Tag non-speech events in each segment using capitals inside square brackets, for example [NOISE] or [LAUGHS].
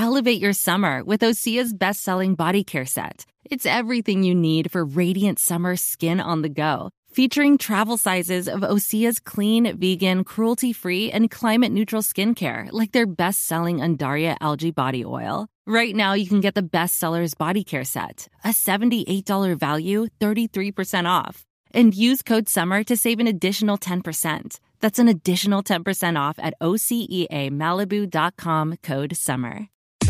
Elevate your summer with Osea's best selling body care set. It's everything you need for radiant summer skin on the go. Featuring travel sizes of Osea's clean, vegan, cruelty free, and climate neutral skincare, like their best selling Undaria algae body oil. Right now, you can get the bestsellers body care set, a $78 value, 33% off. And use code SUMMER to save an additional 10%. That's an additional 10% off at OCEAMalibu.com code SUMMER.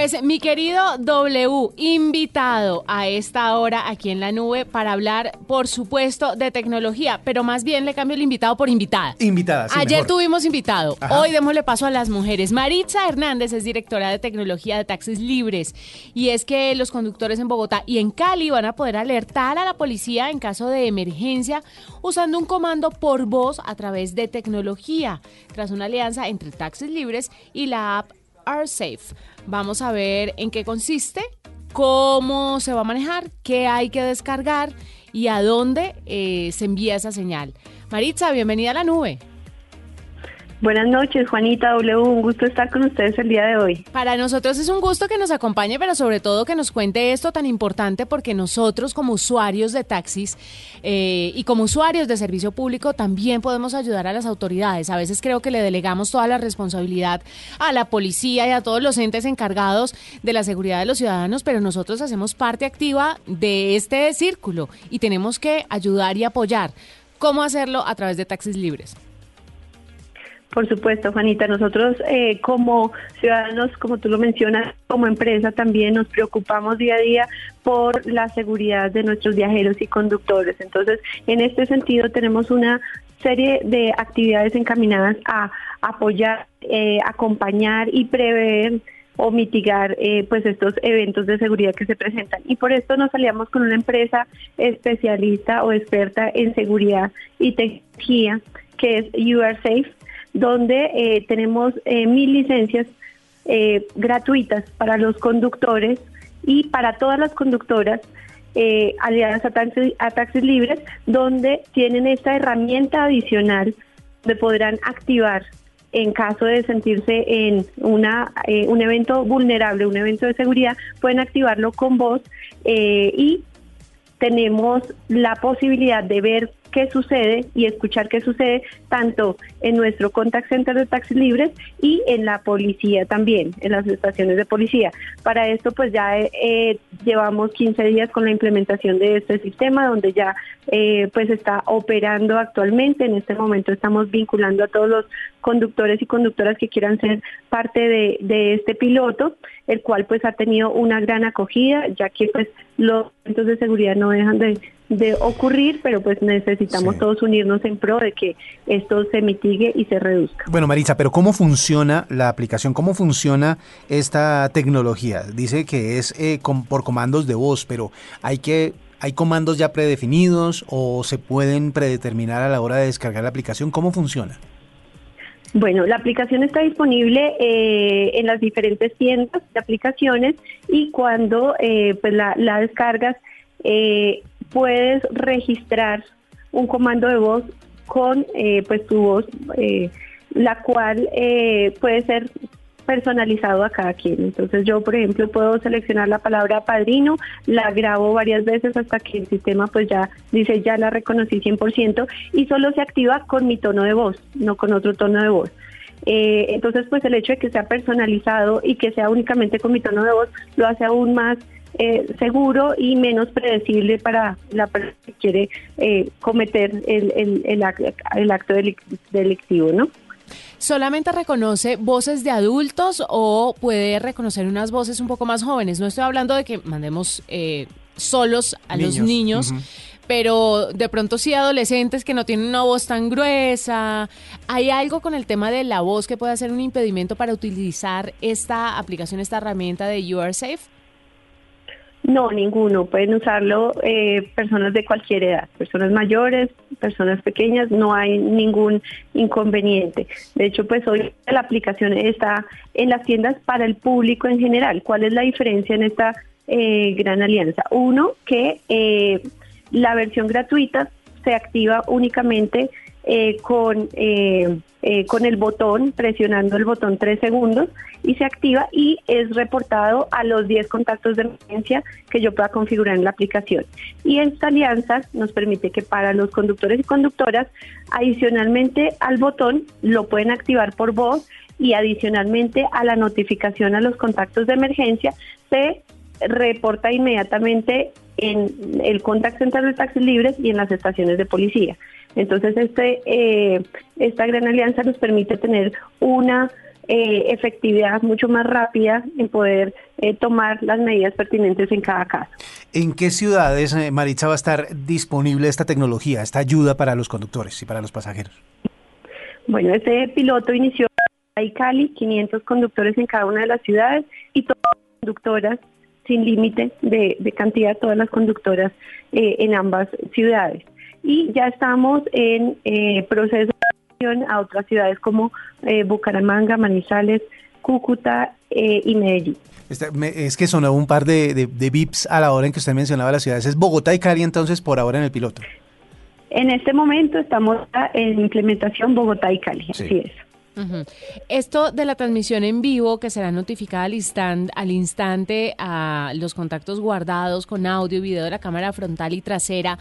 Pues mi querido W, invitado a esta hora aquí en la nube para hablar, por supuesto, de tecnología, pero más bien le cambio el invitado por invitada. Invitada, sí, Ayer mejor. tuvimos invitado, Ajá. hoy démosle paso a las mujeres. Maritza Hernández es directora de tecnología de taxis libres y es que los conductores en Bogotá y en Cali van a poder alertar a la policía en caso de emergencia usando un comando por voz a través de tecnología, tras una alianza entre taxis libres y la app AirSafe. Vamos a ver en qué consiste, cómo se va a manejar, qué hay que descargar y a dónde eh, se envía esa señal. Maritza, bienvenida a la nube. Buenas noches, Juanita W. Un gusto estar con ustedes el día de hoy. Para nosotros es un gusto que nos acompañe, pero sobre todo que nos cuente esto tan importante porque nosotros como usuarios de taxis eh, y como usuarios de servicio público también podemos ayudar a las autoridades. A veces creo que le delegamos toda la responsabilidad a la policía y a todos los entes encargados de la seguridad de los ciudadanos, pero nosotros hacemos parte activa de este círculo y tenemos que ayudar y apoyar. ¿Cómo hacerlo? A través de taxis libres. Por supuesto, Juanita, nosotros eh, como ciudadanos, como tú lo mencionas, como empresa también nos preocupamos día a día por la seguridad de nuestros viajeros y conductores. Entonces, en este sentido, tenemos una serie de actividades encaminadas a apoyar, eh, acompañar y prever o mitigar eh, pues estos eventos de seguridad que se presentan y por esto nos aliamos con una empresa especialista o experta en seguridad y tecnología que es URSafe donde eh, tenemos eh, mil licencias eh, gratuitas para los conductores y para todas las conductoras eh, aliadas a, taxi- a taxis libres, donde tienen esta herramienta adicional donde podrán activar en caso de sentirse en una, eh, un evento vulnerable, un evento de seguridad, pueden activarlo con voz eh, y tenemos la posibilidad de ver qué sucede y escuchar qué sucede tanto en nuestro contact center de taxis libres y en la policía también, en las estaciones de policía. Para esto pues ya eh, llevamos 15 días con la implementación de este sistema donde ya eh, pues está operando actualmente. En este momento estamos vinculando a todos los conductores y conductoras que quieran ser parte de, de este piloto, el cual pues ha tenido una gran acogida, ya que pues los eventos de seguridad no dejan de, de ocurrir, pero pues necesitamos Sí. todos unirnos en pro de que esto se mitigue y se reduzca. Bueno, Maritza, pero ¿cómo funciona la aplicación? ¿Cómo funciona esta tecnología? Dice que es eh, por comandos de voz, pero hay que hay comandos ya predefinidos o se pueden predeterminar a la hora de descargar la aplicación. ¿Cómo funciona? Bueno, la aplicación está disponible eh, en las diferentes tiendas de aplicaciones y cuando eh, pues la, la descargas eh, puedes registrar un comando de voz con eh, pues tu voz, eh, la cual eh, puede ser personalizado a cada quien. Entonces yo, por ejemplo, puedo seleccionar la palabra padrino, la grabo varias veces hasta que el sistema pues ya dice ya la reconocí 100% y solo se activa con mi tono de voz, no con otro tono de voz. Eh, entonces pues el hecho de que sea personalizado y que sea únicamente con mi tono de voz lo hace aún más eh, seguro y menos predecible para la persona que quiere eh, cometer el, el, el, ac- el acto delic- delictivo, ¿no? ¿Solamente reconoce voces de adultos o puede reconocer unas voces un poco más jóvenes? No estoy hablando de que mandemos eh, solos a los Niños. pero de pronto sí adolescentes que no tienen una voz tan gruesa. ¿Hay algo con el tema de la voz que puede ser un impedimento para utilizar esta aplicación, esta herramienta de You Are Safe? No, ninguno. Pueden usarlo eh, personas de cualquier edad, personas mayores, personas pequeñas, no hay ningún inconveniente. De hecho, pues hoy la aplicación está en las tiendas para el público en general. ¿Cuál es la diferencia en esta eh, gran alianza. Uno, que eh, la versión gratuita se activa únicamente eh, con, eh, eh, con el botón, presionando el botón tres segundos y se activa y es reportado a los 10 contactos de emergencia que yo pueda configurar en la aplicación. Y esta alianza nos permite que para los conductores y conductoras, adicionalmente al botón, lo pueden activar por voz y adicionalmente a la notificación a los contactos de emergencia, se reporta inmediatamente en el contact center de taxis libres y en las estaciones de policía. Entonces, este, eh, esta gran alianza nos permite tener una eh, efectividad mucho más rápida en poder eh, tomar las medidas pertinentes en cada caso. ¿En qué ciudades, Maritza, va a estar disponible esta tecnología, esta ayuda para los conductores y para los pasajeros? Bueno, este piloto inició en Cali, 500 conductores en cada una de las ciudades y todas las conductoras sin límite de, de, cantidad, todas las conductoras en ambas ciudades y ya estamos en eh, proceso de a otras ciudades como eh, Bucaramanga, Manizales, Cúcuta eh, y Medellín. es que sonó un par de, de, VIPs a la hora en que usted mencionaba las ciudades. ¿Es Bogotá y Cali entonces por ahora en el piloto? En este momento estamos en implementación Bogotá y Cali, así es. Esto de la transmisión en vivo que será notificada al, al instante a los contactos guardados con audio y video de la cámara frontal y trasera,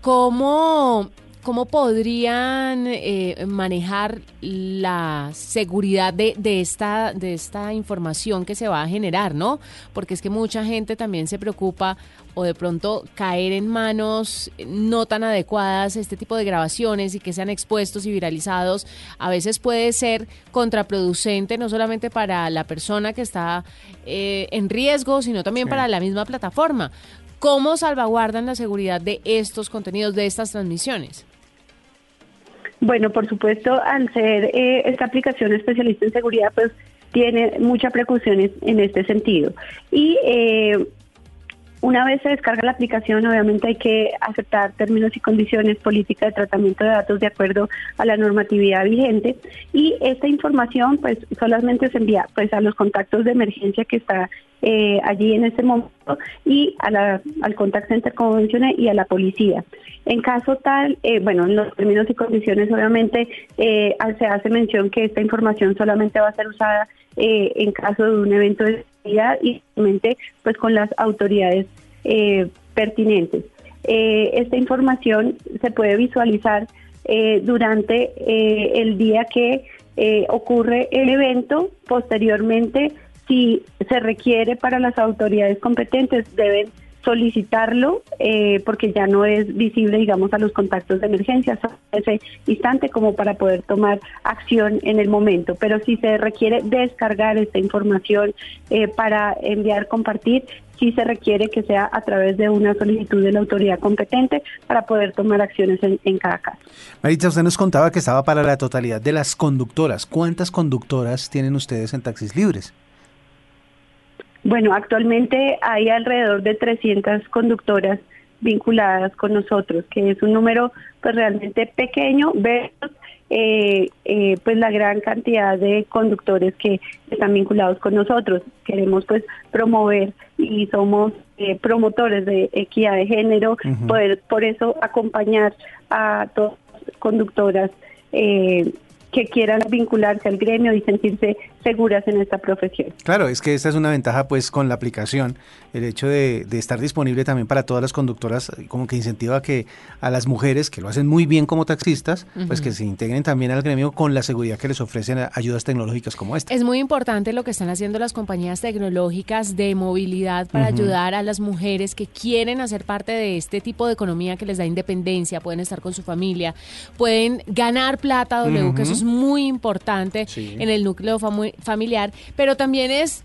¿Cómo, cómo podrían eh, manejar la seguridad de, de, esta, de esta información que se va a generar, ¿no? Porque es que mucha gente también se preocupa o de pronto caer en manos no tan adecuadas este tipo de grabaciones y que sean expuestos y viralizados, a veces puede ser contraproducente no solamente para la persona que está eh, en riesgo, sino también para la misma plataforma. ¿Cómo salvaguardan la seguridad de estos contenidos, de estas transmisiones? Bueno, por supuesto, al ser eh, esta aplicación especialista en seguridad, pues tiene muchas precauciones en este sentido. Y eh, una vez se descarga la aplicación, obviamente hay que aceptar términos y condiciones, política de tratamiento de datos de acuerdo a la normatividad vigente y esta información pues solamente se envía pues a los contactos de emergencia que está eh, allí en ese momento y al contact center como mencioné y a la policía. En caso tal, eh, bueno, en los términos y condiciones obviamente eh, se hace mención que esta información solamente va a ser usada en caso de un evento de y pues con las autoridades eh, pertinentes. Eh, esta información se puede visualizar durante el día que ocurre el evento. Posteriormente, si se requiere para las autoridades competentes, deben solicitarlo eh, porque ya no es visible, digamos, a los contactos de emergencia ese instante como para poder tomar acción en el momento. Pero si se requiere descargar esta información eh, para enviar, compartir, sí se requiere que sea a través de una solicitud de la autoridad competente para poder tomar acciones en, en cada caso. Maritza, usted nos contaba que estaba para la totalidad de las conductoras. ¿Cuántas conductoras tienen ustedes en taxis libres? Bueno, actualmente hay alrededor de 300 conductoras vinculadas con nosotros, que es un número pues realmente pequeño versus eh, eh, pues la gran cantidad de conductores que están vinculados con nosotros. Queremos pues promover y somos eh, promotores de equidad de género, poder por eso acompañar a todas las conductoras que quieran vincularse al gremio y sentirse seguras en esta profesión. Claro, es que esta es una ventaja pues con la aplicación, el hecho de, estar disponible también para todas las conductoras, como que incentiva que a las mujeres que lo hacen muy bien como taxistas, pues que se integren también al gremio con la seguridad que les ofrecen ayudas tecnológicas como esta. Es muy importante lo que están haciendo las compañías tecnológicas de movilidad para ayudar a las mujeres que quieren hacer parte de este tipo de economía que les da independencia, pueden estar con su familia, pueden ganar plata, W, que eso es muy importante en el núcleo familiar, pero también es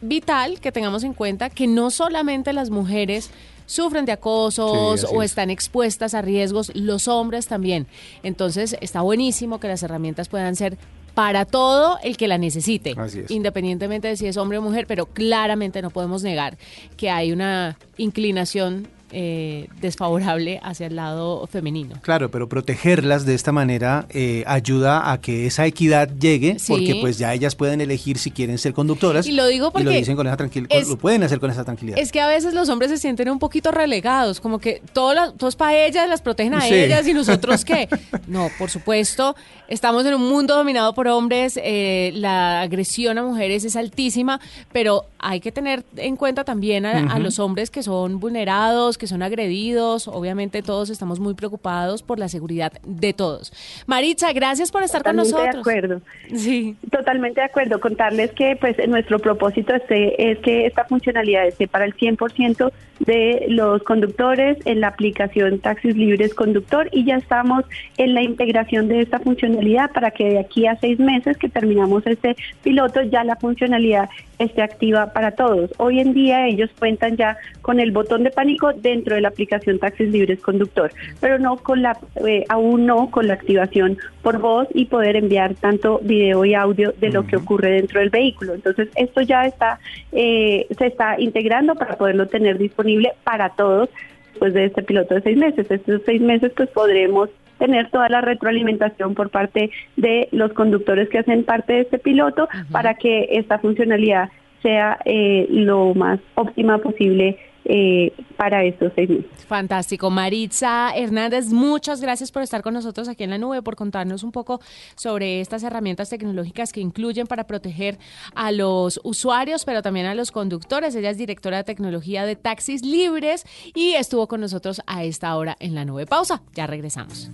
vital que tengamos en cuenta que no solamente las mujeres sufren de acosos o están expuestas a riesgos, los hombres también. Entonces está buenísimo que las herramientas puedan ser para todo el que la necesite, independientemente de si es hombre o mujer, pero claramente no podemos negar que hay una inclinación eh, desfavorable hacia el lado femenino. Claro, pero protegerlas de esta manera eh, ayuda a que esa equidad llegue, porque pues ya ellas pueden elegir si quieren ser conductoras. Y lo digo porque lo dicen con esa tranquilidad, lo pueden hacer con esa tranquilidad. Es que a veces los hombres se sienten un poquito relegados, como que todo, todo es para ellas, las protegen a ellas y nosotros qué. [LAUGHS] No, por supuesto, estamos en un mundo dominado por hombres, eh, la agresión a mujeres es altísima, pero hay que tener en cuenta también a, los hombres que son vulnerados, que son agredidos. Obviamente todos estamos muy preocupados por la seguridad de todos. Maritza, gracias por estar con nosotros. De acuerdo. Sí. Totalmente de acuerdo. Contarles que pues nuestro propósito este es que esta funcionalidad esté para el 100% de los conductores en la aplicación Taxis Libres Conductor y ya estamos en la integración de esta funcionalidad para que de aquí a seis meses que terminamos este piloto ya la funcionalidad esté activa para todos. Hoy en día ellos cuentan ya con el botón de pánico dentro de la aplicación Taxis Libres Conductor, pero no con la eh, aún no con la activación por voz y poder enviar tanto video y audio de lo que ocurre dentro del vehículo. Entonces esto ya está eh, se está integrando para poderlo tener disponible para todos después de este piloto de seis meses. Estos seis meses pues podremos tener toda la retroalimentación por parte de los conductores que hacen parte de este piloto para que esta funcionalidad sea eh, lo más óptima posible eh, para estos seis meses. Fantástico. Maritza Hernández, muchas gracias por estar con nosotros aquí en la nube, por contarnos un poco sobre estas herramientas tecnológicas que incluyen para proteger a los usuarios, pero también a los conductores. Ella es directora de tecnología de Taxis Libres y estuvo con nosotros a esta hora en la nube. Pausa, ya regresamos.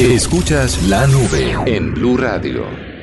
Escuchas la nube en Blue Radio.